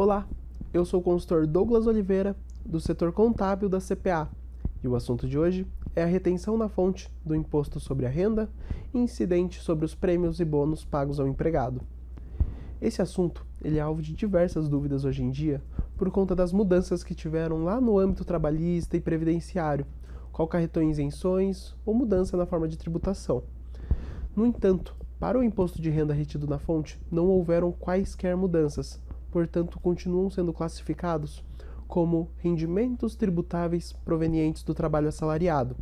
Olá, eu sou o consultor Douglas Oliveira, do setor contábil da CPA, e o assunto de hoje é a retenção na fonte do imposto sobre a renda incidente sobre os prêmios e bônus pagos ao empregado. Esse assunto ele é alvo de diversas dúvidas hoje em dia por conta das mudanças que tiveram lá no âmbito trabalhista e previdenciário, qual carretou isenções ou mudança na forma de tributação. No entanto, para o imposto de renda retido na fonte, não houveram quaisquer mudanças, portanto, continuam sendo classificados como rendimentos tributáveis provenientes do trabalho assalariado.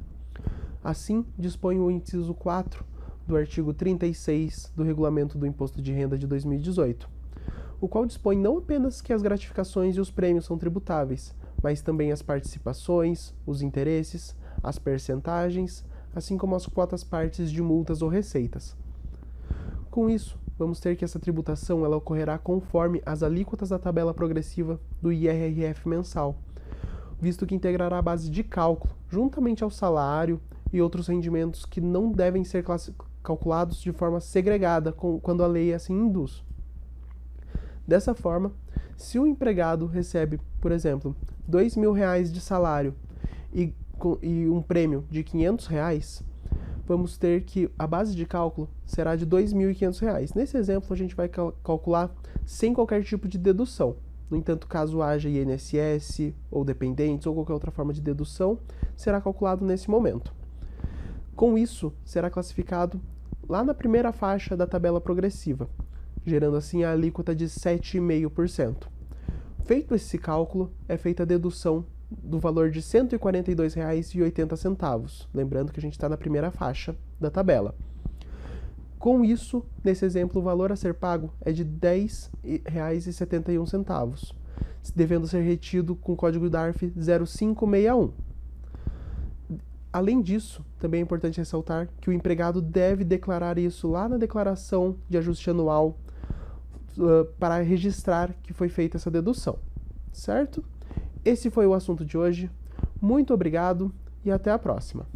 Assim, dispõe o inciso 4 do artigo 36 do Regulamento do Imposto de Renda de 2018, o qual dispõe não apenas que as gratificações e os prêmios são tributáveis, mas também as participações, os interesses, as percentagens, assim como as quotas partes de multas ou receitas. Com isso, vamos ter que essa tributação ela ocorrerá conforme as alíquotas da tabela progressiva do IRRF mensal, visto que integrará a base de cálculo, juntamente ao salário e outros rendimentos que não devem ser calculados de forma segregada com, quando a lei assim induz. Dessa forma, se o empregado recebe, por exemplo, mil reais de salário e, e um prêmio de quinhentos reais, vamos ter que a base de cálculo será de R$ 2.500. Nesse exemplo, a gente vai cal calcular sem qualquer tipo de dedução. No entanto, caso haja INSS ou dependentes ou qualquer outra forma de dedução, será calculado nesse momento. Com isso, será classificado lá na primeira faixa da tabela progressiva, gerando assim a alíquota de 7,5%. Feito esse cálculo, é feita a dedução do valor de R$ 142,80. Lembrando que a gente está na primeira faixa da tabela. Com isso, nesse exemplo, o valor a ser pago é de R$ 10,71, devendo ser retido com o código DARF 0561. Além disso, também é importante ressaltar que o empregado deve declarar isso lá na declaração de ajuste anual uh, para registrar que foi feita essa dedução, certo? Esse foi o assunto de hoje. Muito obrigado e até a próxima.